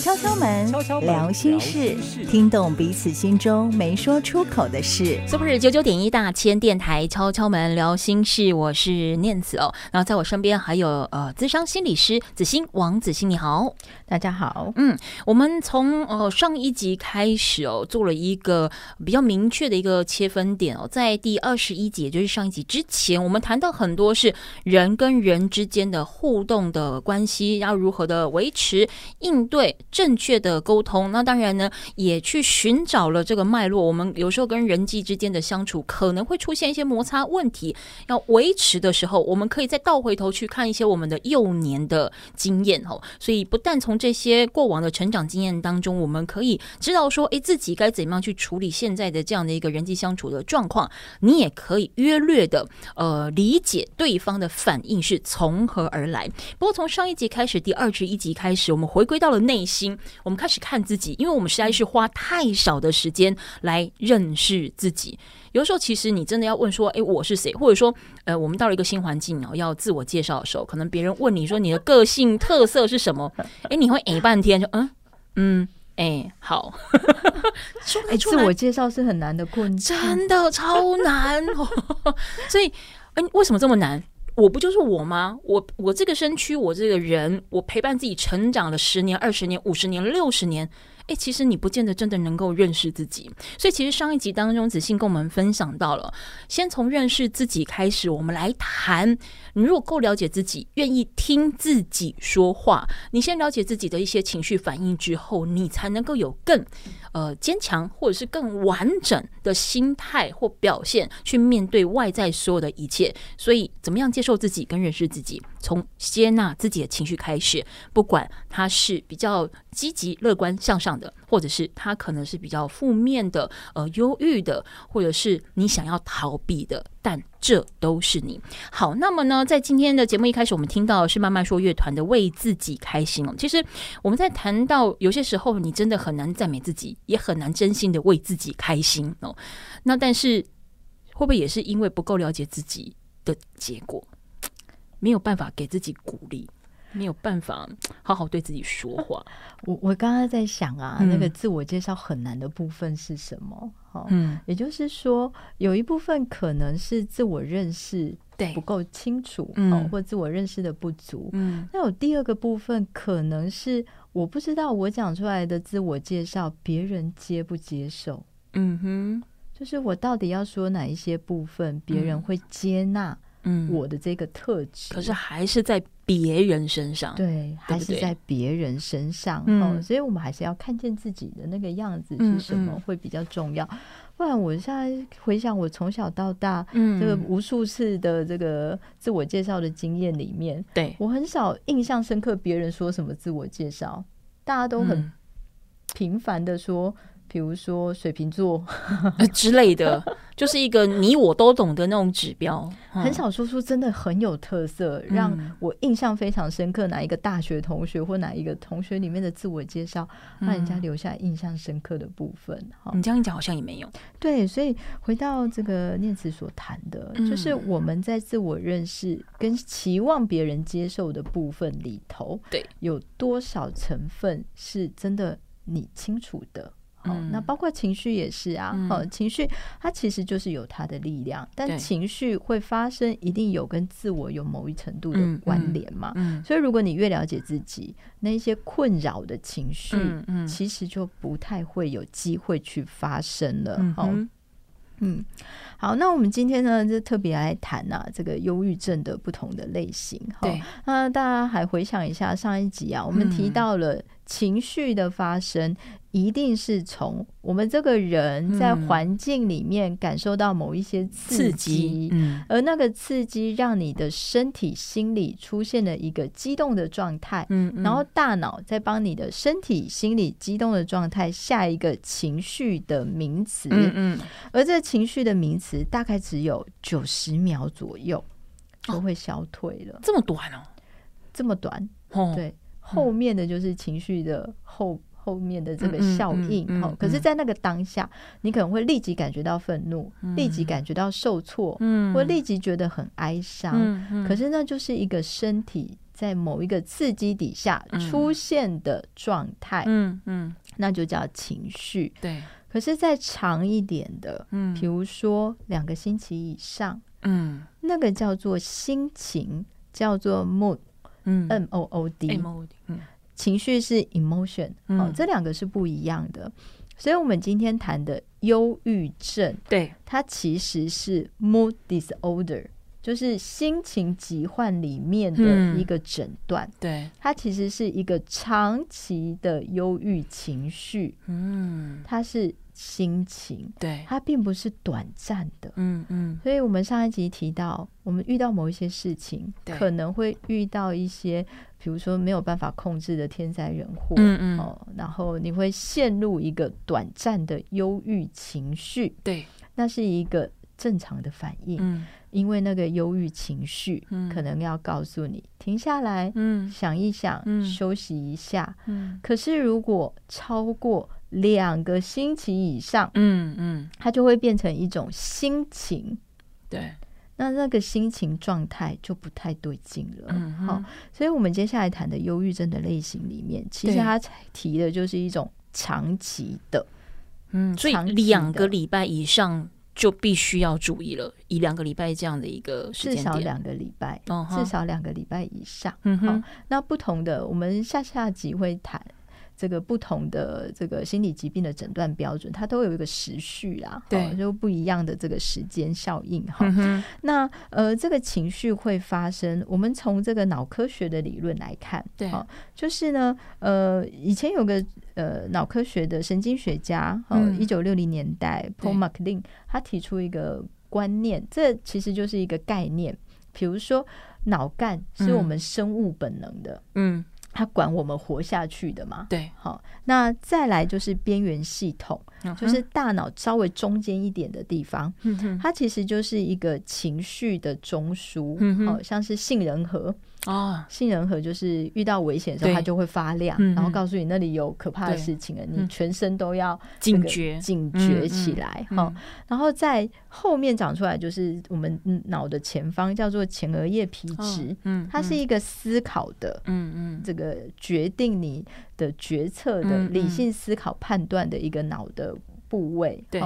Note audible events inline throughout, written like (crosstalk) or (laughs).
敲敲门，聊心事，听懂彼此心中没说出口的事。是不是九九点一大千电台敲敲门聊心事？我是念慈哦，然后在我身边还有呃，资商心理师子欣王子欣，你好，大家好。嗯，我们从呃上一集开始哦，做了一个比较明确的一个切分点哦，在第二十一集，也就是上一集之前，我们谈到很多是人跟人之间的互动的关系，要如何的维持应对。正确的沟通，那当然呢，也去寻找了这个脉络。我们有时候跟人际之间的相处可能会出现一些摩擦问题，要维持的时候，我们可以再倒回头去看一些我们的幼年的经验哦。所以，不但从这些过往的成长经验当中，我们可以知道说，诶，自己该怎么样去处理现在的这样的一个人际相处的状况。你也可以约略的呃理解对方的反应是从何而来。不过，从上一集开始，第二十一集开始，我们回归到了内心。我们开始看自己，因为我们实在是花太少的时间来认识自己。有的时候，其实你真的要问说：“诶，我是谁？”或者说，呃，我们到了一个新环境哦，要自我介绍的时候，可能别人问你说你的个性特色是什么？诶，你会诶半天，就嗯嗯，哎，好。(laughs) 说来自我介绍是很难的困难，真的超难。(laughs) 所以，哎，为什么这么难？我不就是我吗？我我这个身躯，我这个人，我陪伴自己成长了十年、二十年、五十年、六十年。诶，其实你不见得真的能够认识自己。所以，其实上一集当中，子欣跟我们分享到了，先从认识自己开始，我们来谈。你如果够了解自己，愿意听自己说话，你先了解自己的一些情绪反应之后，你才能够有更呃坚强或者是更完整的心态或表现去面对外在所有的一切。所以，怎么样接受自己跟认识自己？从接纳自己的情绪开始，不管他是比较积极、乐观、向上的，或者是他可能是比较负面的、呃忧郁的，或者是你想要逃避的，但这都是你。好，那么呢，在今天的节目一开始，我们听到是慢慢说乐团的《为自己开心》哦。其实我们在谈到有些时候，你真的很难赞美自己，也很难真心的为自己开心哦。那但是会不会也是因为不够了解自己的结果？没有办法给自己鼓励，没有办法好好对自己说话。(laughs) 我我刚刚在想啊，嗯、那个自我介绍很难的部分是什么？嗯，也就是说，有一部分可能是自我认识不够清楚，嗯，或自我认识的不足，嗯。那有第二个部分，可能是我不知道我讲出来的自我介绍别人接不接受，嗯哼，就是我到底要说哪一些部分，别人会接纳。嗯，我的这个特质，可是还是在别人身上，对，还是在别人身上，嗯、哦，所以我们还是要看见自己的那个样子是什么会比较重要。不然，我现在回想我从小到大，嗯，这个无数次的这个自我介绍的经验里面，对。我很少印象深刻别人说什么自我介绍，大家都很频繁的说。比如说水瓶座 (laughs) 之类的，(laughs) 就是一个你我都懂的那种指标。很少说出真的很有特色，让我印象非常深刻。哪一个大学同学或哪一个同学里面的自我介绍，让人家留下印象深刻的部分。你这样一讲，好像也没有。对，所以回到这个念慈所谈的，就是我们在自我认识跟期望别人接受的部分里头，对，有多少成分是真的你清楚的？哦，那包括情绪也是啊。哦、嗯，情绪它其实就是有它的力量，但情绪会发生，一定有跟自我有某一程度的关联嘛。所以如果你越了解自己，那一些困扰的情绪，其实就不太会有机会去发生了。哦，嗯，好，那我们今天呢，就特别来谈啊，这个忧郁症的不同的类型。对，那大家还回想一下上一集啊，我们提到了情绪的发生。一定是从我们这个人在环境里面感受到某一些刺激，而那个刺激让你的身体、心理出现了一个激动的状态，然后大脑在帮你的身体、心理激动的状态下一个情绪的名词，而这情绪的名词大概只有九十秒左右就会消退了，这么短哦，这么短，对，后面的就是情绪的后。后面的这个效应，嗯嗯嗯嗯、可是，在那个当下，你可能会立即感觉到愤怒，嗯、立即感觉到受挫，嗯、或立即觉得很哀伤。嗯嗯、可是，那就是一个身体在某一个刺激底下出现的状态，嗯嗯，那就叫情绪。对，可是再长一点的，嗯，比如说两个星期以上，嗯，那个叫做心情，叫做 mood，嗯，M O O D，M O O D，嗯，情绪是 emotion，哦，这两个是不一样的。所以，我们今天谈的忧郁症，对，它其实是 mood disorder。就是心情疾患里面的一个诊断，嗯，对，它其实是一个长期的忧郁情绪，嗯，它是心情，对，它并不是短暂的，嗯嗯，所以我们上一集提到，我们遇到某一些事情，可能会遇到一些，比如说没有办法控制的天灾人祸，嗯嗯，哦，然后你会陷入一个短暂的忧郁情绪，对，那是一个正常的反应，嗯。因为那个忧郁情绪，可能要告诉你停下来，嗯，想一想，嗯，休息一下，嗯。可是如果超过两个星期以上，嗯嗯，它就会变成一种心情，对，那那个心情状态就不太对劲了。嗯，好，所以我们接下来谈的忧郁症的类型里面，其实它提的就是一种长期的，嗯，所以两个礼拜以上。就必须要注意了，以两个礼拜这样的一个时间点，至少两个礼拜，哦、至少两个礼拜以上。嗯哼，那不同的，我们下下集会谈这个不同的这个心理疾病的诊断标准，它都有一个时序啦，对，就不一样的这个时间效应哈、嗯。那呃，这个情绪会发生，我们从这个脑科学的理论来看，对，就是呢，呃，以前有个。呃，脑科学的神经学家，哦，一九六零年代，Paul MacLean，他提出一个观念，这其实就是一个概念。比如说，脑干是我们生物本能的，嗯，它管我们活下去的嘛。对，好，那再来就是边缘系统，就是大脑稍微中间一点的地方，它其实就是一个情绪的中枢，好像是杏仁核。哦，杏仁核就是遇到危险的时候，它就会发亮，然后告诉你那里有可怕的事情了，你全身都要警觉。警觉起来。哈，然后在后面长出来就是我们脑的前方叫做前额叶皮质，嗯，它是一个思考的，嗯。嗯，这个决定你的决策的理性思考判断的一个脑的部位。对，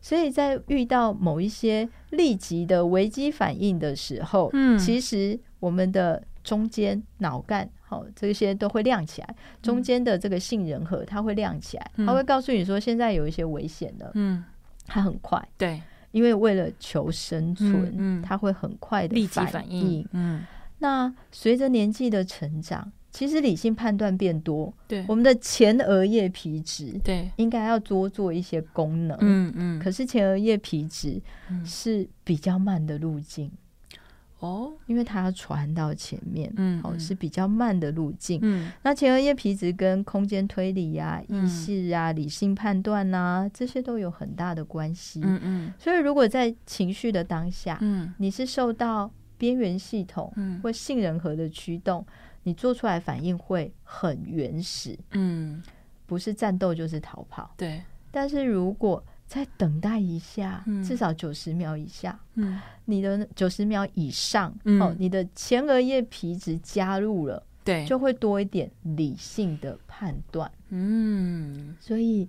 所以在遇到某一些立即的危机反应的时候，嗯，其实我们的中间脑干，好，这些都会亮起来。中间的这个杏仁核，它会亮起来，它会告诉你说现在有一些危险了。嗯，它很快，对，因为为了求生存，嗯，它会很快的立即反应。嗯，那随着年纪的成长，其实理性判断变多，对，我们的前额叶皮质，对，应该要多做一些功能。嗯嗯，可是前额叶皮质是比较慢的路径。哦，因为它要传到前面，嗯，哦，是比较慢的路径，嗯，那前额叶皮质跟空间推理呀、啊、意识啊、理性判断呐、啊，这些都有很大的关系，嗯嗯，所以如果在情绪的当下，嗯，你是受到边缘系统或杏仁核的驱动，你做出来反应会很原始，嗯，不是战斗就是逃跑，对，但是如果再等待一下，嗯、至少九十秒以下。嗯，你的九十秒以上，嗯、哦，你的前额叶皮质加入了，对，就会多一点理性的判断。嗯，所以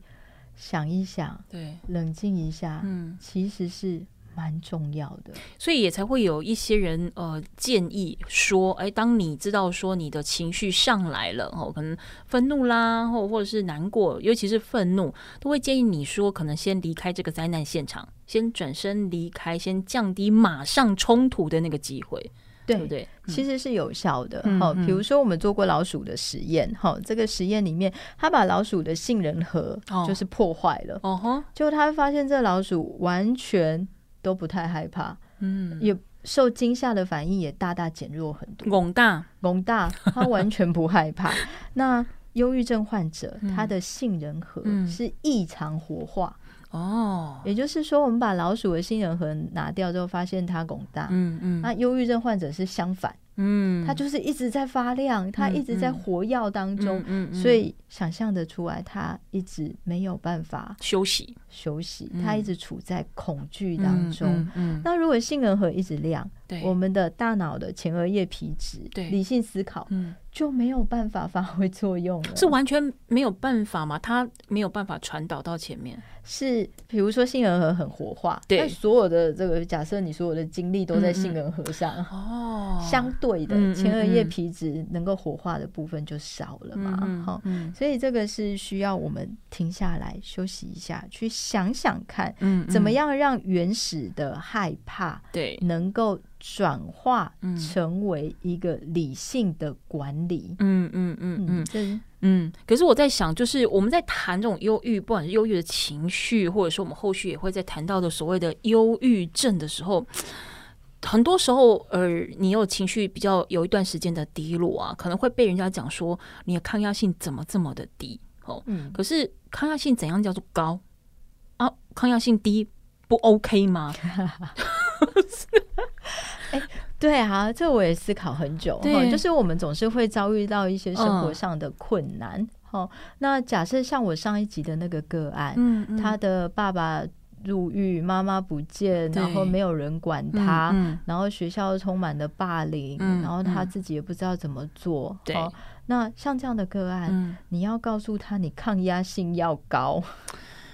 想一想，对，冷静一下，嗯，其实是。蛮重要的，所以也才会有一些人呃建议说，哎，当你知道说你的情绪上来了哦，可能愤怒啦，或或者是难过，尤其是愤怒，都会建议你说，可能先离开这个灾难现场，先转身离开，先降低马上冲突的那个机会，对不对？嗯、其实是有效的。好、嗯，比如说我们做过老鼠的实验，哈、嗯，这个实验里面，他把老鼠的杏仁核就是破坏了，哦吼，结果他会发现这老鼠完全。都不太害怕，嗯，也受惊吓的反应也大大减弱很多。懵大。懵大，他完全不害怕。(laughs) 那忧郁症患者，嗯、他的杏仁核是异常活化。哦，也就是说，我们把老鼠的杏仁核拿掉之后，发现它拱大，嗯嗯。那忧郁症患者是相反，嗯，他就是一直在发亮，他一直在活跃当中，嗯嗯，所以想象得出来，他一直没有办法休息。休息，他一直处在恐惧当中。嗯那如果杏仁核一直亮，对。我们的大脑的前额叶皮质，对。理性思考，嗯。就没有办法发挥作用了，(laughs) 是完全没有办法吗？它没有办法传导到前面。是，比如说杏仁核很活化，对，但所有的这个假设，你所有的精力都在杏仁核上，哦、嗯，相对的前额叶皮质能够活化的部分就少了嘛，好、所以这个是需要我们停下来休息一下，去想想看，嗯，怎么样让原始的害怕，对，能够。转化成为一个理性的管理。嗯嗯嗯嗯嗯，嗯。可是我在想，就是我们在谈这种忧郁，不管是忧郁的情绪，或者说我们后续也会在谈到的所谓的忧郁症的时候，(tsk) 很多时候，呃，你有情绪比较有一段时间的低落啊，可能会被人家讲说你的抗压性怎么这么的低？哦，嗯。可是抗压性怎样叫做高啊？抗压性低不 OK 吗？(laughs) 哎、欸，对啊，这我也思考很久对。就是我们总是会遭遇到一些生活上的困难。好、嗯，那假设像我上一集的那个个案，嗯嗯、他的爸爸入狱，妈妈不见，然后没有人管他，嗯嗯、然后学校充满了霸凌、嗯，然后他自己也不知道怎么做。对、嗯，那像这样的个案，嗯、你要告诉他，你抗压性要高，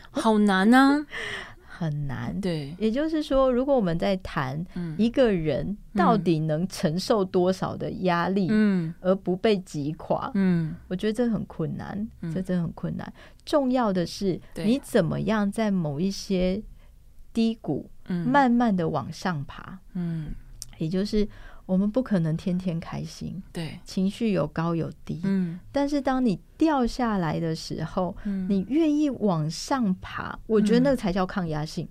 (laughs) 好难啊。(laughs) 很难，对，也就是说，如果我们在谈一个人到底能承受多少的压力，嗯，而不被击垮，嗯，我觉得这很困难，嗯，这真的很困难。重要的是，你怎么样在某一些低谷，嗯，慢慢的往上爬，嗯，也就是。我们不可能天天开心，对，情绪有高有低，嗯，但是当你掉下来的时候，嗯，你愿意往上爬，嗯，我觉得那个才叫抗压性。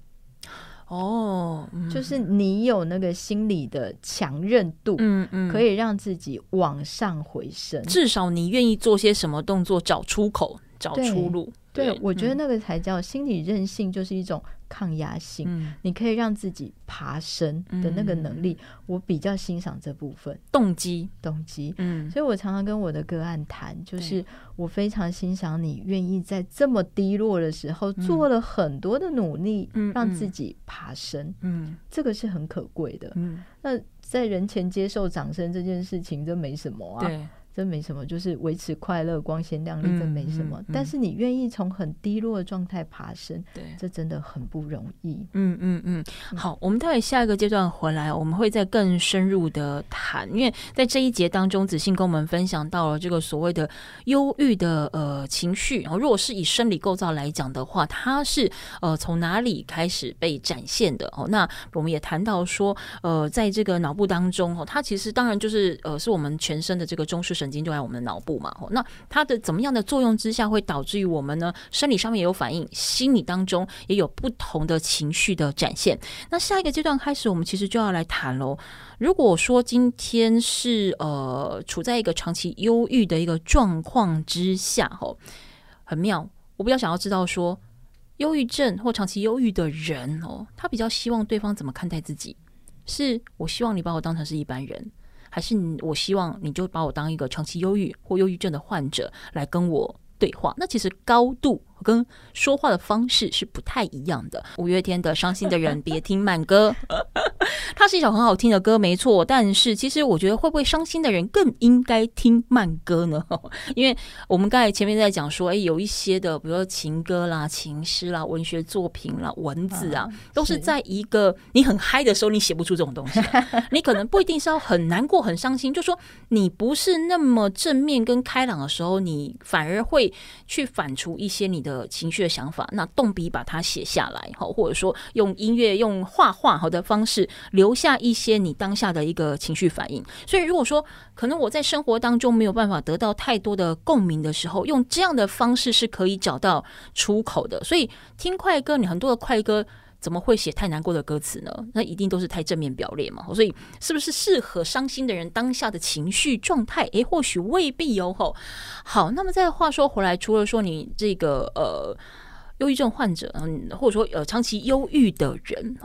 哦，嗯，就是你有那个心理的强韧度，嗯嗯，可以让自己往上回升。至少你愿意做些什么动作，找出口，找出路。对，对，我觉得那个才叫心理韧性，就是一种。抗压性、嗯，你可以让自己爬升的那个能力，嗯、我比较欣赏这部分动机，动机。嗯，所以我常常跟我的个案谈，就是我非常欣赏你愿意在这么低落的时候、嗯、做了很多的努力，让自己爬升。嗯，这个是很可贵的。嗯，那在人前接受掌声这件事情，这没什么啊。对。真没什么，就是维持快乐、光鲜亮丽，真没什么。嗯嗯、但是你愿意从很低落的状态爬升，对，这真的很不容易。嗯嗯嗯。好，我们待会下一个阶段回来，我们会再更深入的谈。因为在这一节当中，子信跟我们分享到了这个所谓的忧郁的呃情绪。然后，如果是以生理构造来讲的话，它是呃从哪里开始被展现的？哦，那我们也谈到说，呃，在这个脑部当中，哦，它其实当然就是呃是我们全身的这个中枢神。神经就在我们的脑部嘛，那它的怎么样的作用之下，会导致于我们呢？生理上面也有反应，心理当中也有不同的情绪的展现。那下一个阶段开始，我们其实就要来谈喽。如果说今天是呃处在一个长期忧郁的一个状况之下，吼，很妙。我比较想要知道说，忧郁症或长期忧郁的人哦，他比较希望对方怎么看待自己？是我希望你把我当成是一般人。还是你，我希望你就把我当一个长期忧郁或忧郁症的患者来跟我对话。那其实高度跟说话的方式是不太一样的。五月天的《伤心的人别听慢歌》，(laughs) 它是一首很好听的歌，没错。但是其实我觉得，会不会伤心的人更应该听慢歌呢？(laughs) 因为我们刚才前面在讲说，哎，有一些的，比如说情歌啦、情诗啦、文学作品啦、文字啊，都是在一个你很嗨的时候，你写不出这种东西。(laughs) 你可能不一定是要很难过、很伤心，就说你不是那么正面跟开朗的时候，你反而会去反刍一些你的情绪的想法，那动笔把它写下来，好，或者说用音乐、用画画好的方式留下一些你当下的一个情绪反应。所以，如果说可能我在生活当中没有办法得到太多的共鸣的时候，用这样的方式是可以找到出口的。所以，听快歌，你很多的快歌怎么会写太难过的歌词呢？那一定都是太正面表列嘛。所以，是不是适合伤心的人当下的情绪状态？诶，或许未必哦。吼，好，那么再话说回来，除了说你这个呃忧郁症患者，嗯，或者说呃长期忧郁的人，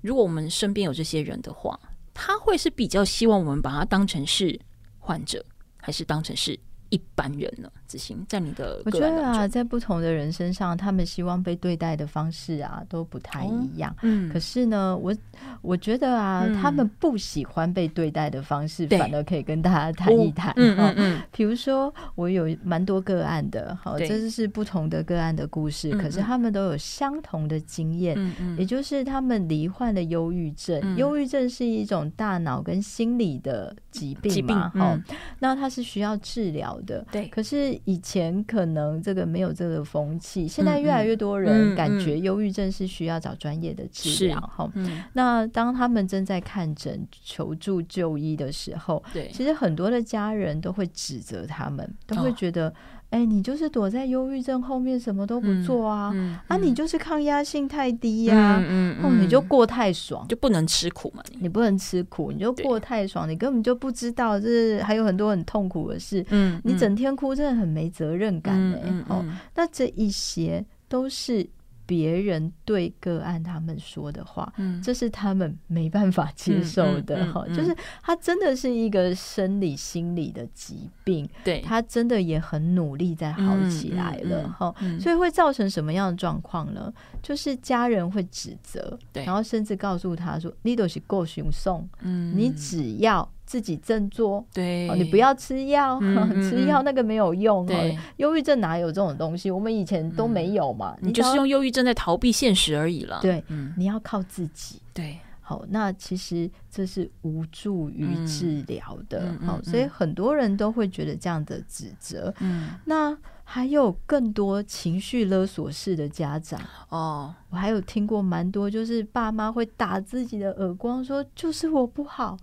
如果我们身边有这些人的话，他会是比较希望我们把他当成是患者，还是当成是一般人呢？子欣，在你的我觉得啊，在不同的人身上，他们希望被对待的方式啊都不太一样。哦、嗯，可是呢，我我觉得啊、嗯，他们不喜欢被对待的方式，反而可以跟大家谈一谈。嗯嗯嗯。比如说，我有蛮多个案的，好，这就是不同的个案的故事，可是他们都有相同的经验，也就是他们罹患了忧郁症。忧郁症是一种大脑跟心理的疾病嘛，哈、嗯，那它是需要治疗的。对，可是。以前可能这个没有这个风气，现在越来越多人感觉忧郁症是需要找专业的治疗哈。那当他们正在看诊、求助、就医的时候，对，其实很多的家人都会指责他们，都会觉得。哦哎、欸，你就是躲在忧郁症后面，什么都不做啊！嗯嗯、啊，你就是抗压性太低呀、啊，嗯嗯，嗯，你就过太爽，就不能吃苦嘛？你不能吃苦，你就过太爽，你根本就不知道，就是还有很多很痛苦的事。嗯，你整天哭，真的很没责任感哎、欸嗯嗯嗯。哦，那这一些都是。别人对个案他们说的话，嗯，这是他们没办法接受的哈、嗯嗯嗯嗯，就是他真的是一个生理心理的疾病，对，他真的也很努力在好起来了哈、所以会造成什么样的状况呢？就是家人会指责，对，然后甚至告诉他说：“你都是够凶送，嗯，你只要。”自己振作，对、哦，你不要吃药，嗯、(laughs) 吃药那个没有用。对，忧郁症哪有这种东西？我们以前都没有嘛。嗯、你就是用忧郁症在逃避现实而已了。对、嗯，你要靠自己。对，好，那其实这是无助于治疗的。好、嗯，所以很多人都会觉得这样的指责。嗯，那。还有更多情绪勒索式的家长哦，我还有听过蛮多，就是爸妈会打自己的耳光，说就是我不好，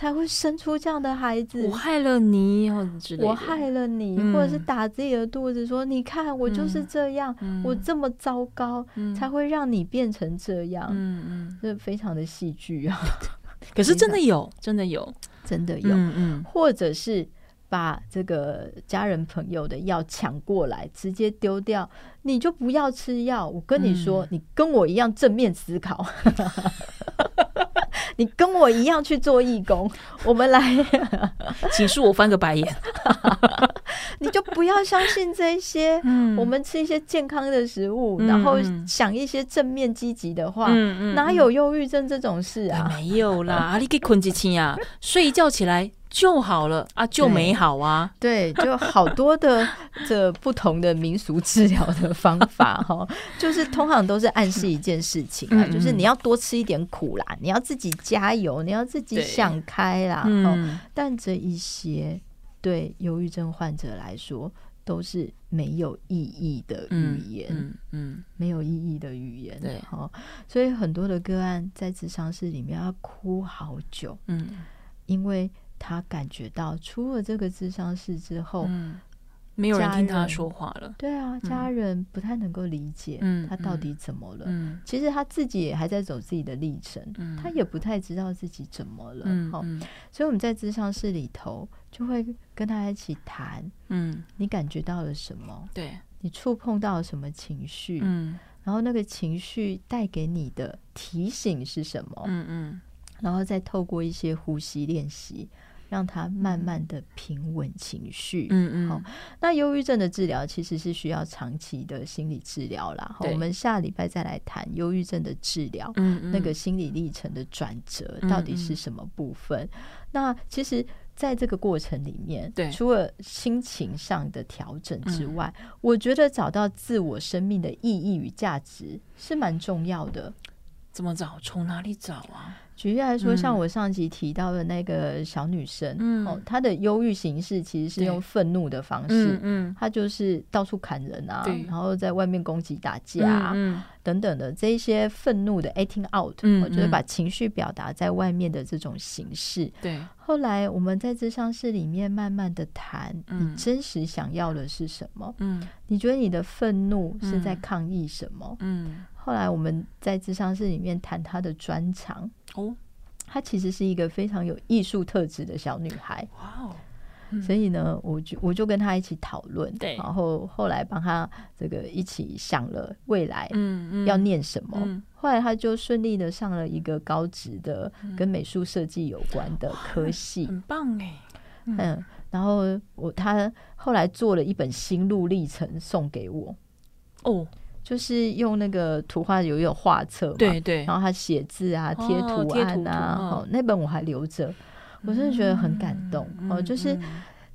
才会生出这样的孩子，我害了你，我害了你，嗯、或者是打自己的肚子说，你看我就是这样，嗯、我这么糟糕、嗯，才会让你变成这样，嗯。嗯，这非常的戏剧啊。(laughs) 可是真的有，真的有，(laughs) 真的有，嗯嗯，或者是。把这个家人朋友的药抢过来，直接丢掉，你就不要吃药。我跟你说，嗯、你跟我一样正面思考，(laughs) 你跟我一样去做义工。(laughs) 我们来，(laughs) 请恕我翻个白眼。(laughs) 你就不要相信这些。嗯、我们吃一些健康的食物，嗯、然后想一些正面积极的话。嗯、哪有忧郁症这种事啊？没有啦，啊，你给困一醒啊？睡一觉起来。就好了啊，就没好啊。对，对，就好多的 (laughs) 这不同的民俗治疗的方法哈，就是通常都是暗示一件事情啊，就是你要多吃一点苦啦，你要自己加油，你要自己想开啦。嗯，但这一些对忧郁症患者来说都是没有意义的语言，嗯，嗯，没有意义的语言。对，哈，所以很多的个案在职场室里面要哭好久，嗯，因为。他感觉到出了这个智商室之后，嗯，没有人听他说话了。对啊，家人不太能够理解他到底怎么了。嗯，其实他自己也还在走自己的历程，嗯，他也不太知道自己怎么了。所以我们在智商室里头就会跟他一起谈。嗯，你感觉到了什么？对，你触碰到了什么情绪？嗯，然后那个情绪带给你的提醒是什么？嗯嗯，然后再透过一些呼吸练习。让他慢慢的平稳情绪。嗯嗯。好，那忧郁症的治疗其实是需要长期的心理治疗啦。好，我们下礼拜再来谈忧郁症的治疗。嗯嗯。那个心理历程的转折到底是什么部分？那其实在这个过程里面，对，除了心情上的调整之外，嗯，我觉得找到自我生命的意义与价值是蛮重要的。怎么找？从哪里找啊？举例来说，像我上集提到的那个小女生，嗯、哦，她的忧郁形式其实是用愤怒的方式，嗯，她就是到处砍人啊，然后在外面攻击打架、啊嗯、等等的这一些愤怒的 acting out，我觉得把情绪表达在外面的这种形式。对，后来我们在智商室里面慢慢的谈，你真实想要的是什么？嗯，你觉得你的愤怒是在抗议什么？嗯。后来我们在智商室里面谈她的专长。哦，她其实是一个非常有艺术特质的小女孩。哇哦，所以呢，我就我就跟他一起讨论，对，然后后来帮他这个一起想了未来嗯要念什么，后来他就顺利的上了一个高职的跟美术设计有关的科系，很棒哎，嗯。然后我他后来做了一本心路历程送给我，哦，就是用那个图画有一种画册，对对，然后他写字啊，贴图案啊，哦，那本我还留着，我真的觉得很感动哦，就是。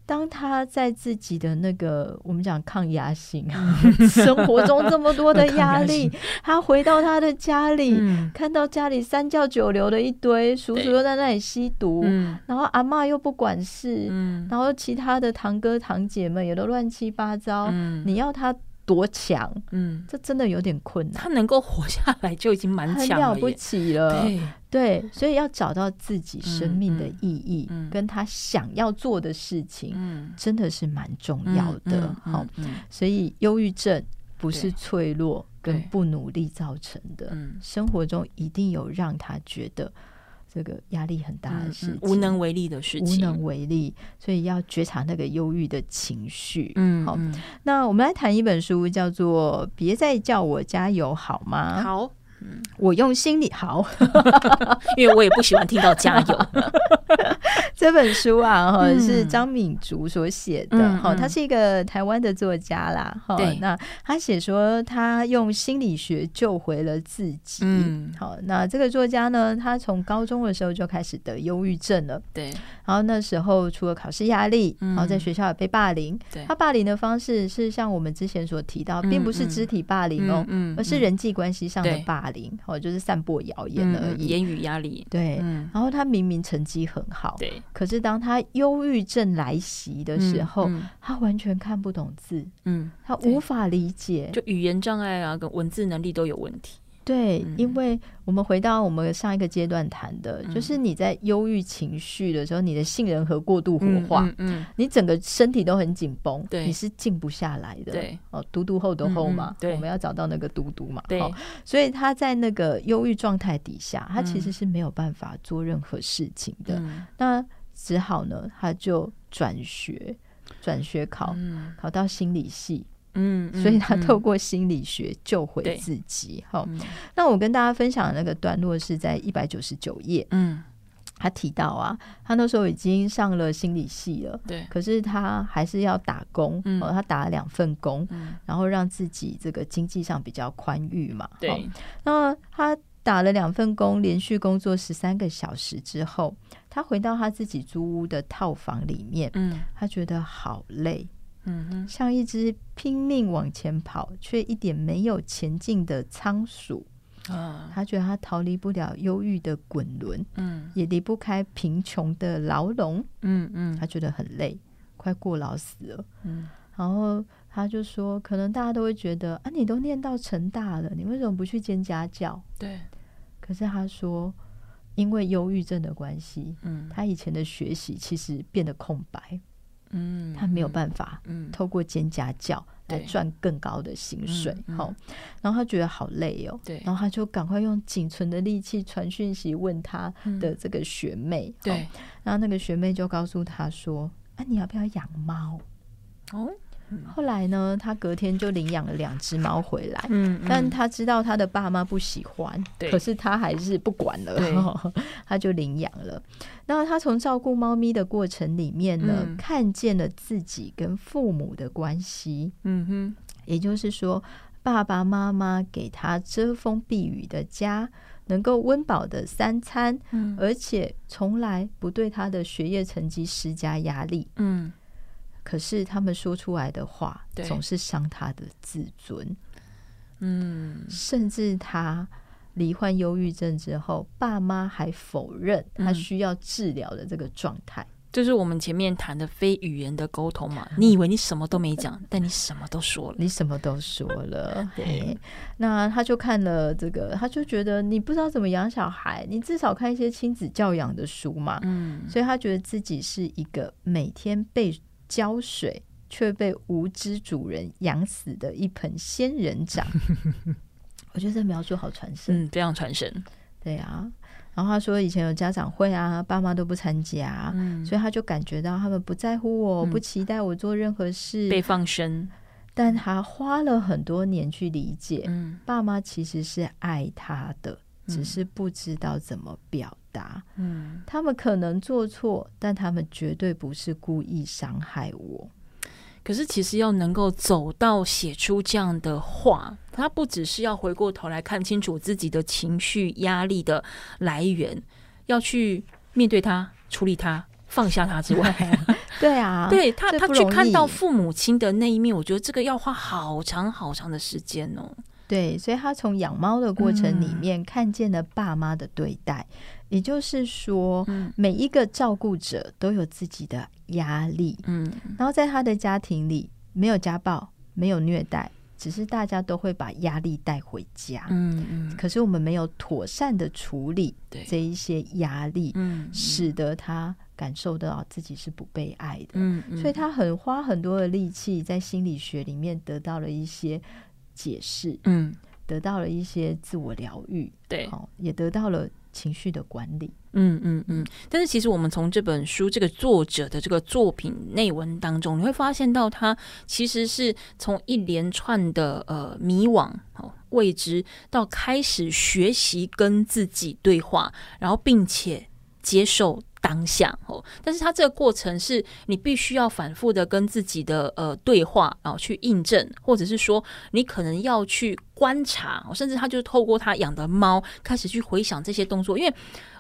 当他在自己的那个我们讲抗压性，(laughs) 生活中这么多的 (laughs) 压力，他回到他的家里，嗯、看到家里三教九流的一堆，叔叔又在那里吸毒，嗯、然后阿嬷又不管事，嗯、然后其他的堂哥堂姐们也都乱七八糟，嗯、你要他。多强？嗯，这真的有点困难。他能够活下来就已经蛮强了，了不起了。对对，所以要找到自己生命的意义，嗯嗯、跟他想要做的事情，嗯、真的是蛮重要的。好，所以忧郁症不是脆弱跟不努力造成的，生活中一定有让他觉得。这个压力很大的事情，无能为力的事情，无能为力，所以要觉察那个忧郁的情绪。嗯，好，那我们来谈一本书，叫做《别再叫我加油好吗》。好。我用心里好，(laughs) 因为我也不喜欢听到加油。(laughs) (laughs) 这本书啊，哈，是张敏竹所写的，哈、嗯，他是一个台湾的作家啦，哈、嗯。那他写说他用心理学救回了自己。嗯，好，那这个作家呢，他从高中的时候就开始得忧郁症了。对，然后那时候除了考试压力，然后在学校也被霸凌。对、嗯，他霸凌的方式是像我们之前所提到，并不是肢体霸凌哦，嗯，而是人际关系上的霸凌。哦，就是散播谣言而已，言语压力。对，然后他明明成绩很好，对，可是当他忧郁症来袭的时候，他完全看不懂字，嗯，他无法理解，就语言障碍啊，跟文字能力都有问题。对，因为我们回到我们上一个阶段谈的，就是你在忧郁情绪的时候，你的杏仁核过度活化，嗯，你整个身体都很紧绷，对，你是静不下来的，对，哦，嘟嘟后的后嘛，对，我们要找到那个嘟嘟嘛，对，所以他在那个忧郁状态底下，他其实是没有办法做任何事情的，那只好呢，他就转学，转学考，考到心理系。嗯，所以他透过心理学救回自己。好，那我跟大家分享的那个段落是在一百九十九页。嗯，他提到啊，他那时候已经上了心理系了，对，可是他还是要打工。哦，他打了两份工，然后让自己这个经济上比较宽裕嘛。对，那他打了两份工，连续工作十三个小时之后，他回到他自己租屋的套房里面。嗯，他觉得好累。嗯哼，像一只拼命往前跑却一点没有前进的仓鼠啊！他觉得他逃离不了忧郁的滚轮，嗯，也离不开贫穷的牢笼，嗯嗯，他觉得很累，快过劳死了，嗯。然后他就说，可能大家都会觉得啊，你都念到成大了，你为什么不去兼家教？对。可是他说，因为忧郁症的关系，嗯，他以前的学习其实变得空白。嗯，他没有办法，嗯，透过兼家教来赚更高的薪水，好，然后他觉得好累哦，对，然后他就赶快用仅存的力气传讯息问他的这个学妹，对，然后那个学妹就告诉他说：“啊，你要不要养猫？”哦。后来呢，他隔天就领养了两只猫回来。嗯，但他知道他的爸妈不喜欢，对，可是他还是不管了，对 (laughs) 他就领养了。那他从照顾猫咪的过程里面呢，嗯、看见了自己跟父母的关系。嗯哼，也就是说，爸爸妈妈给他遮风避雨的家，能够温饱的三餐，嗯、而且从来不对他的学业成绩施加压力。嗯。可是他们说出来的话总是伤他的自尊，嗯，甚至他罹患忧郁症之后，爸妈还否认他需要治疗的这个状态。就是我们前面谈的非语言的沟通嘛。你以为你什么都没讲，(laughs) 但你什么都说了，你什么都说了。(laughs) 对，那他就看了这个，他就觉得你不知道怎么养小孩，你至少看一些亲子教养的书嘛。嗯，所以他觉得自己是一个每天被浇水却被无知主人养死的一盆仙人掌，(laughs) 我觉得这描述好传神，嗯，非常传神。对啊，然后他说以前有家长会啊，爸妈都不参加，嗯，所以他就感觉到他们不在乎我，不期待我做任何事，被放生。但他花了很多年去理解，嗯，爸妈其实是爱他的，只是不知道怎么表达。嗯，他们可能做错，但他们绝对不是故意伤害我。可是，其实要能够走到写出这样的话，他不只是要回过头来看清楚自己的情绪压力的来源，要去面对他、处理他、放下他之外，(laughs) 对啊，(laughs) 对他，他去看到父母亲的那一面，我觉得这个要花好长好长的时间哦。对，所以他从养猫的过程里面看见了爸妈的对待，嗯、也就是说，每一个照顾者都有自己的压力，嗯，然后在他的家庭里没有家暴，没有虐待，只是大家都会把压力带回家，嗯嗯，可是我们没有妥善的处理这一些压力，嗯，使得他感受到自己是不被爱的，嗯，所以他很花很多的力气在心理学里面得到了一些。解释，嗯，得到了一些自我疗愈，对，好，也得到了情绪的管理，嗯嗯嗯。但是，其实我们从这本书这个作者的这个作品内文当中，你会发现到他其实是从一连串的呃迷惘、未知，到开始学习跟自己对话，然后并且接受。当下哦，但是他这个过程是你必须要反复的跟自己的呃对话，然后去印证，或者是说你可能要去观察，甚至他就是透过他养的猫开始去回想这些动作，因为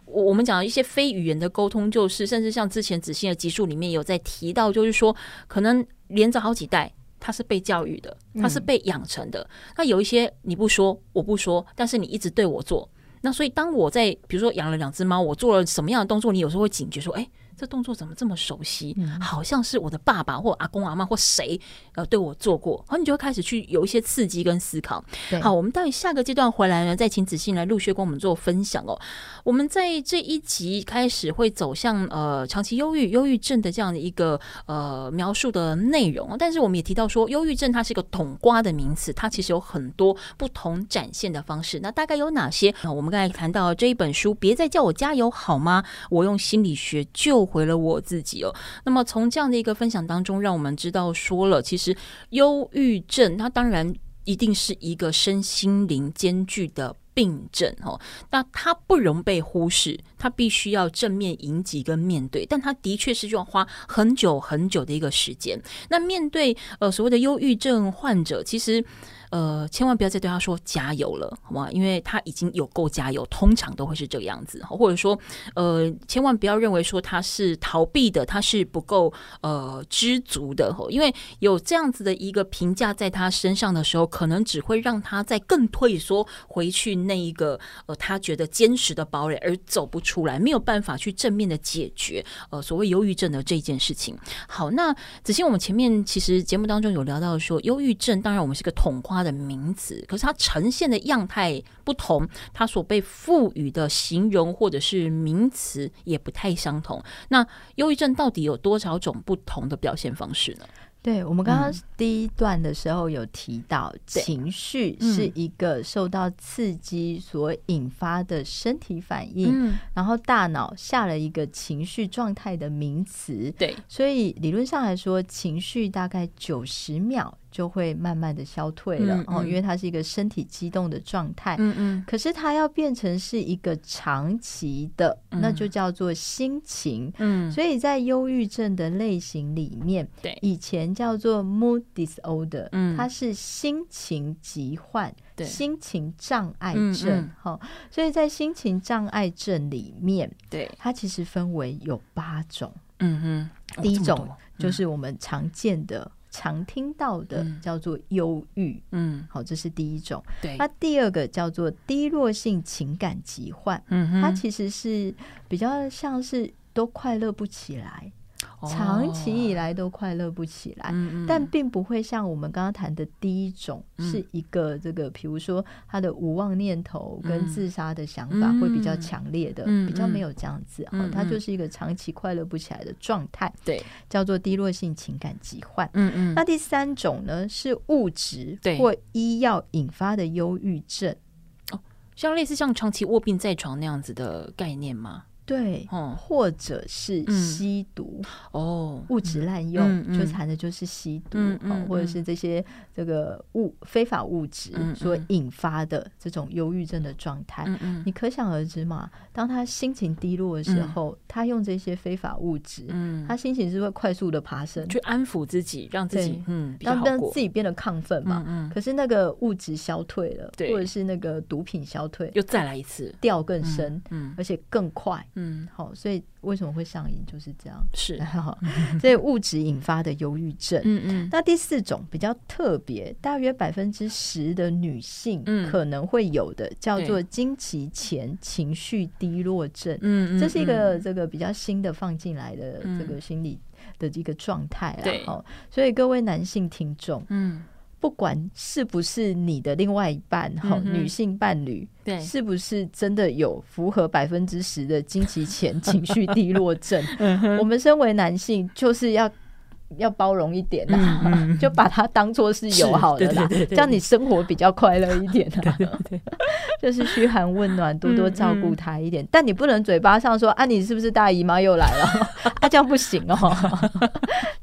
我我们讲一些非语言的沟通，就是甚至像之前子欣的集数里面有在提到，就是说可能连着好几代，他是被教育的，他是被养成的，嗯、那有一些你不说我不说，但是你一直对我做。那所以，当我在比如说养了两只猫，我做了什么样的动作，你有时候会警觉说：“哎。”这动作怎么这么熟悉？嗯、好像是我的爸爸或阿公阿妈或谁呃对我做过，然后你就会开始去有一些刺激跟思考。好，我们待下个阶段回来呢，再请子欣来陆续跟我们做分享哦。我们在这一集开始会走向呃长期忧郁、忧郁症的这样的一个呃描述的内容，但是我们也提到说，忧郁症它是一个统瓜的名词，它其实有很多不同展现的方式。那大概有哪些？啊，我们刚才谈到这一本书，别再叫我加油好吗？我用心理学救回了我自己哦。那么从这样的一个分享当中，让我们知道说了，其实忧郁症它当然一定是一个身心灵兼具的病症哦。那它不容被忽视，它必须要正面迎击跟面对，但它的确是需要花很久很久的一个时间。那面对呃所谓的忧郁症患者，其实。呃，千万不要再对他说加油了，好吗？因为他已经有够加油，通常都会是这个样子。或者说，呃，千万不要认为说他是逃避的，他是不够呃知足的。因为有这样子的一个评价在他身上的时候，可能只会让他再更退缩回去那一个呃他觉得坚实的堡垒，而走不出来，没有办法去正面的解决呃所谓忧郁症的这件事情。好，那子欣，我们前面其实节目当中有聊到说，忧郁症当然我们是个统括的名词，可是它呈现的样态不同，它所被赋予的形容或者是名词也不太相同。那忧郁症到底有多少种不同的表现方式呢？对，我们刚刚第一段的时候有提到，嗯、情绪是一个受到刺激所引发的身体反应，嗯、然后大脑下了一个情绪状态的名词。对，所以理论上来说，情绪大概九十秒。就会慢慢的消退了哦，因为它是一个身体激动的状态。嗯嗯。可是它要变成是一个长期的，那就叫做心情。嗯。所以在忧郁症的类型里面，对，以前叫做 mood disorder，嗯，它是心情疾患，对，心情障碍症。哈，所以在心情障碍症里面，对，它其实分为有八种。嗯哼。第一种就是我们常见的。常听到的叫做忧郁，嗯，好，这是第一种。对，那第二个叫做低落性情感疾患，嗯哼，它其实是比较像是都快乐不起来。长期以来都快乐不起来，哦、但并不会像我们刚刚谈的第一种，是一个这个，比如说他的无望念头跟自杀的想法会比较强烈的，比较没有这样子，哦，它就是一个长期快乐不起来的状态，对，叫做低落性情感疾患。嗯嗯，那第三种呢，是物质或医药引发的忧郁症，哦，像类似像长期卧病在床那样子的概念吗？对，或者是吸毒。哦，物质滥用，就谈的就是吸毒，或者是这些这个物非法物质所引发的这种忧郁症的状态。你可想而知嘛，当他心情低落的时候，他用这些非法物质，他心情是会快速的爬升，去安抚自己，让自己嗯，让让自己变得亢奋嘛。可是那个物质消退了，或者是那个毒品消退，又再来一次，掉更深，而且更快。嗯，好，所以为什么会上瘾就是这样，是。(laughs) 哈，所以物质引发的忧郁症。嗯嗯，那第四种比较特别，大约百分之十的女性可能会有的，叫做经期前情绪低落症。嗯，这是一个这个比较新的放进来的这个心理的一个状态。对，所以各位男性听众，嗯。不管是不是你的另外一半哈，女性伴侣，对，是不是真的有符合百分之十的经期前情绪低落症？(laughs) 我们身为男性，就是要要包容一点呐，(laughs) 就把它当做是友好的啦，这样你生活比较快乐一点呐。(laughs) 就是嘘寒问暖，多多照顾他一点。但你不能嘴巴上说啊，你是不是大姨妈又来了？啊，这样不行哦。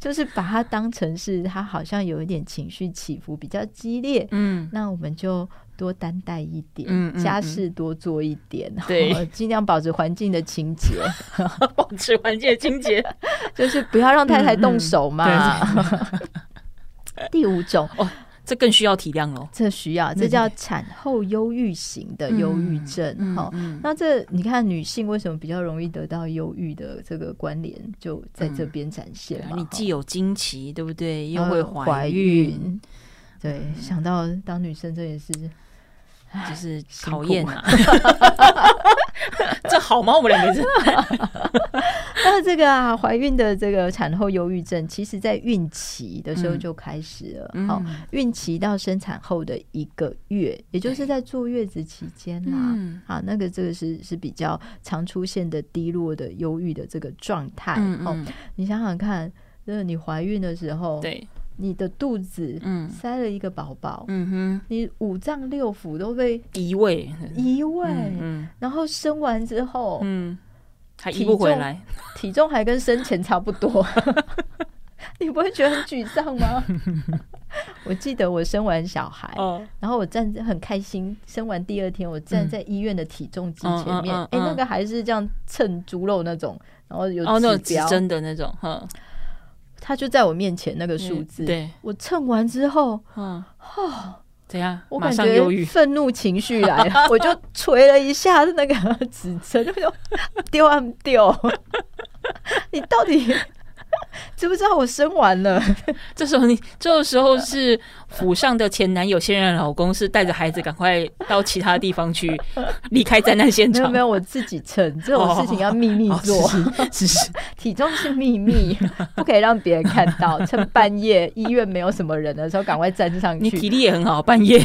就是把它当成是他好像有一点情绪起伏比较激烈，嗯，那我们就多担待一点，嗯，家事多做一点，对，(laughs) 尽量保持环境的清洁，(laughs) 保持环境的清洁，就是不要让太太动手嘛。(laughs) 第五种哦。这更需要体谅哦，这需要，这叫产后忧郁型的忧郁症。好，那这你看女性为什么比较容易得到忧郁的这个关联，就在这边展现。你既有经期，对不对？又会怀孕，对，想到当女生这也是。就是讨厌啊！(laughs) 这好吗？我们两个人。(laughs) 那这个啊，怀孕的这个产后忧郁症，其实在孕期的时候就开始了。好，孕期到生产后的一个月，也就是在坐月子期间啦。好，那个这个是是比较常出现的低落的忧郁的这个状态。哦，你想想看，就是你怀孕的时候，对。你的肚子塞了一个宝宝，嗯哼，你五脏六腑都被移位。移位，嗯，然后生完之后，嗯，还移不回来，体重还跟生前差不多，(laughs) 你不会觉得很沮丧吗？(laughs) 我记得我生完小孩，然后我站在很开心，生完第二天我站在医院的体重机前面，哎，那个还是这样称猪肉那种，然后有指标。真的那种，哈。他就在我面前那个数字，对，我称完之后，嗯，哦，怎样？我感觉愤怒情绪来了，(laughs) 我就捶了一下那个指针，就说 (laughs) 丢啊丢，(laughs) 你到底？(laughs) 知不知道我生完了？(laughs) 这时候你这个时候是府上的前男友、现任老公，是带着孩子赶快到其他地方去 (laughs) 离开灾难现场。没有没有，我自己称这种事情要秘密做，是是，体重是秘密，不可以让别人看到。趁半夜医院没有什么人的时候，赶快站上去。你体力也很好，半夜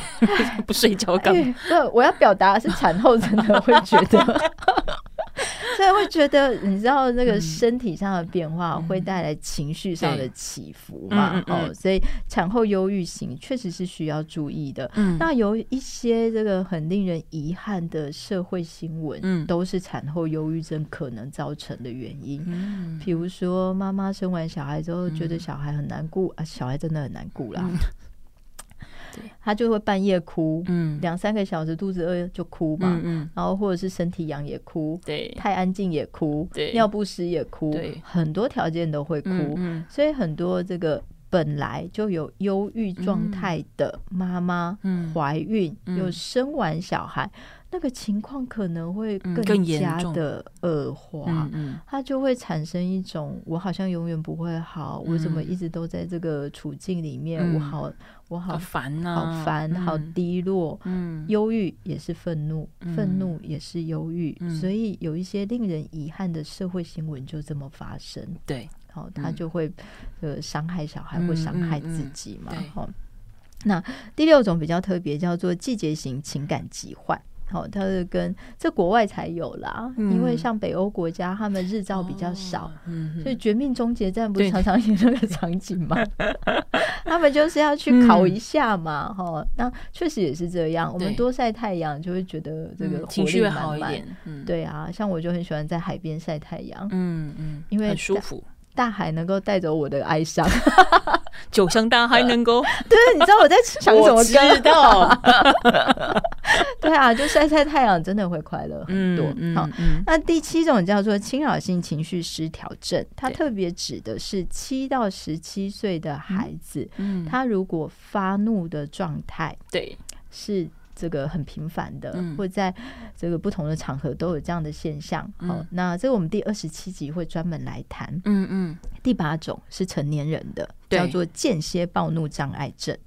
不睡觉干嘛？不，我要表达的是产后真的会觉得。(laughs) 所以会觉得，你知道那个身体上的变化会带来情绪上的起伏嘛？哦，所以产后忧郁型确实是需要注意的。那有一些这个很令人遗憾的社会新闻，都是产后忧郁症可能造成的原因。比如说，妈妈生完小孩之后觉得小孩很难顾啊，小孩真的很难顾啦。(laughs) 他就会半夜哭，嗯，两三个小时肚子饿就哭嘛，嗯，然后或者是身体痒也哭，对，太安静也哭，对，尿不湿也哭，对，很多条件都会哭，嗯，所以很多这个本来就有忧郁状态的妈妈，嗯，怀孕又生完小孩。那个情况可能会更加的恶化，它就会产生一种我好像永远不会好，我怎么一直都在这个处境里面，我好我好烦啊，好烦，好低落，忧郁也是愤怒，愤怒也是忧郁，所以有一些令人遗憾的社会新闻就这么发生，对，好，他就会呃伤害小孩或伤害自己嘛，好，那第六种比较特别，叫做季节型情感疾患。好，它是跟这国外才有啦，嗯、因为像北欧国家，他们日照比较少，哦嗯、所以《绝命终结站》不是常常 (laughs) 演那个场景吗？(laughs) 他们就是要去烤一下嘛，哈、嗯，那确实也是这样。我们多晒太阳，就会觉得这个情绪会好一点。嗯、对啊，像我就很喜欢在海边晒太阳，嗯嗯，因为很舒服。大海能够带走我的哀伤，酒香大海能够。(laughs) 对，你知道我在想什么？我知道。(laughs) 对啊，就晒晒太阳真的会快乐很多。嗯、好，嗯、那第七种叫做侵扰性情绪失调症，它特别指的是七到十七岁的孩子，嗯，他如果发怒的状态，对，是。这个很频繁的，嗯、或在这个不同的场合都有这样的现象。嗯、好，那这个我们第二十七集会专门来谈。嗯嗯，第八种是成年人的，对叫做间歇暴怒障碍症，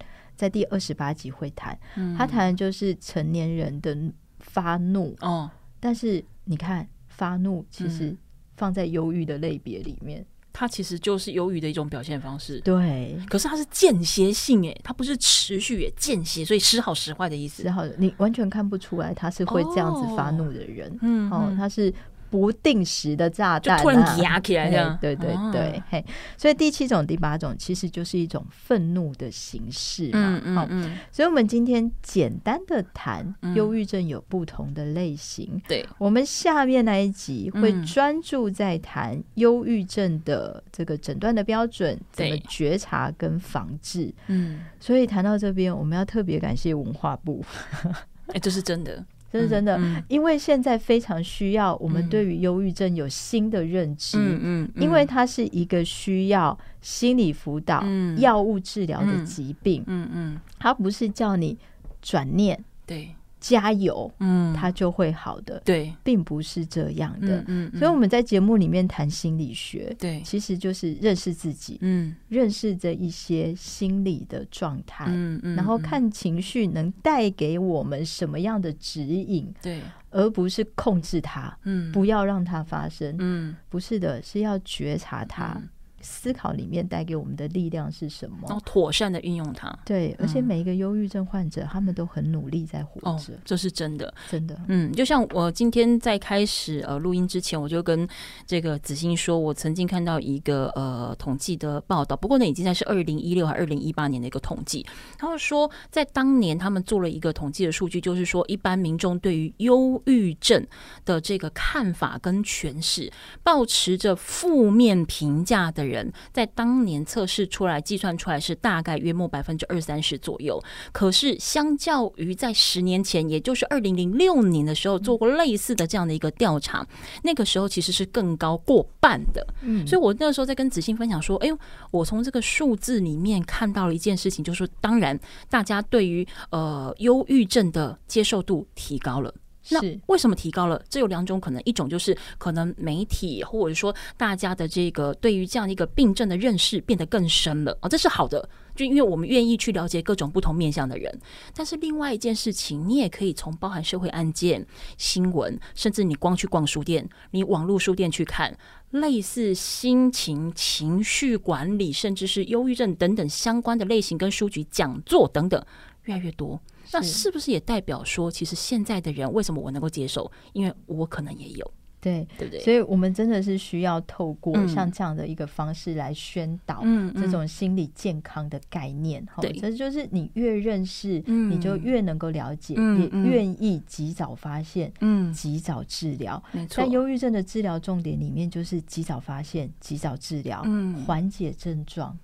在第二十八集会谈。嗯、他谈的就是成年人的发怒。哦，但是你看，发怒其实放在忧郁的类别里面。它其实就是忧郁的一种表现方式，对。可是它是间歇性，诶，它不是持续，也间歇，所以时好时坏的意思。时好，你完全看不出来他是会这样子发怒的人，嗯，哦，他是。不定时的炸弹、啊，就突然压起来这样，对对对，嘿，所以第七种、第八种其实就是一种愤怒的形式嘛。嗯嗯，所以我们今天简单的谈忧郁症有不同的类型。对，我们下面那一集会专注在谈忧郁症的这个诊断的标准，怎么觉察跟防治。嗯，所以谈到这边，我们要特别感谢文化部。(laughs) 哎，这是真的。这是真的，嗯嗯、因为现在非常需要我们对于忧郁症有新的认知，嗯嗯，因为它是一个需要心理辅导、嗯、药物治疗的疾病，嗯嗯。它不是叫你转念，对。加油，嗯，他就会好的，对，并不是这样的，嗯，嗯嗯，所以我们在节目里面谈心理学，对，其实就是认识自己，嗯，认识着一些心理的状态，嗯嗯，然后看情绪能带给我们什么样的指引，对，而不是控制它，嗯，不要让它发生，嗯，不是的，是要觉察它。嗯思考里面带给我们的力量是什么？然后妥善的运用它。对，而且每一个忧郁症患者，嗯、他们都很努力在活着。哦，这是真的，真的。嗯，就像我今天在开始呃录音之前，我就跟这个子欣说，我曾经看到一个呃统计的报道，不过呢，已经在是二零一六还二零一八年的一个统计。他们说，在当年他们做了一个统计的数据，就是说一般民众对于忧郁症的这个看法跟诠释，保持着负面评价的人。人在当年测试出来，计算出来是大概约莫百分之二三十左右。可是相较于在十年前，也就是二零零六年的时候做过类似的这样的一个调查，那个时候其实是更高过半的。嗯，所以我那个时候在跟子欣分享说：“哎呦，我从这个数字里面看到了一件事情，就是说，当然大家对于呃忧郁症的接受度提高了。”那为什么提高了？这有两种可能，一种就是可能媒体或者说大家的这个对于这样一个病症的认识变得更深了啊，这是好的，就因为我们愿意去了解各种不同面向的人。但是另外一件事情，你也可以从包含社会案件、新闻，甚至你光去逛书店，你网络书店去看类似心情、情绪管理，甚至是忧郁症等等相关的类型跟书籍、讲座等等越来越多。那是不是也代表说，其实现在的人为什么我能够接受？因为我可能也有，对对不对？所以我们真的是需要透过像这样的一个方式来宣导这种心理健康的概念。对，这就是你越认识，你就越能够了解，也愿意及早发现，嗯，及早治疗。没错，在忧郁症的治疗重点里面，就是及早发现、及早治疗，嗯，缓解症状。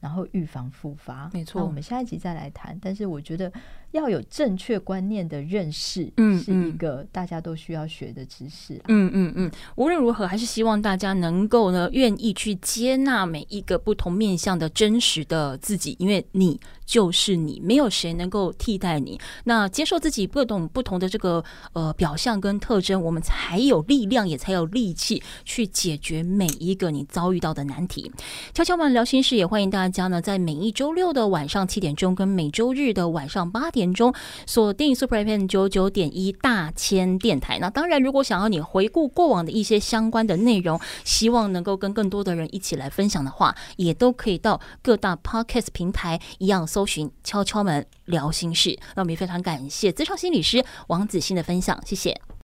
然后预防复发，没错。我们下一集再来谈。但是我觉得要有正确观念的认识，嗯，是一个大家都需要学的知识。嗯嗯嗯。无论如何，还是希望大家能够呢，愿意去接纳每一个不同面向的真实的自己，因为你就是你，没有谁能够替代你。那接受自己各种不同的这个呃表象跟特征，我们才有力量，也才有力气去解决每一个你遭遇到的难题。敲敲门聊心事，也欢迎大。家呢，在每一周六的晚上七点钟，跟每周日的晚上八点中，锁定 Super FM 九九点一大千电台。那当然，如果想要你回顾过往的一些相关的内容，希望能够跟更多的人一起来分享的话，也都可以到各大 Podcast 平台一样搜寻“敲敲门聊心事”。那我们也非常感谢咨商心理师王子欣的分享，谢谢。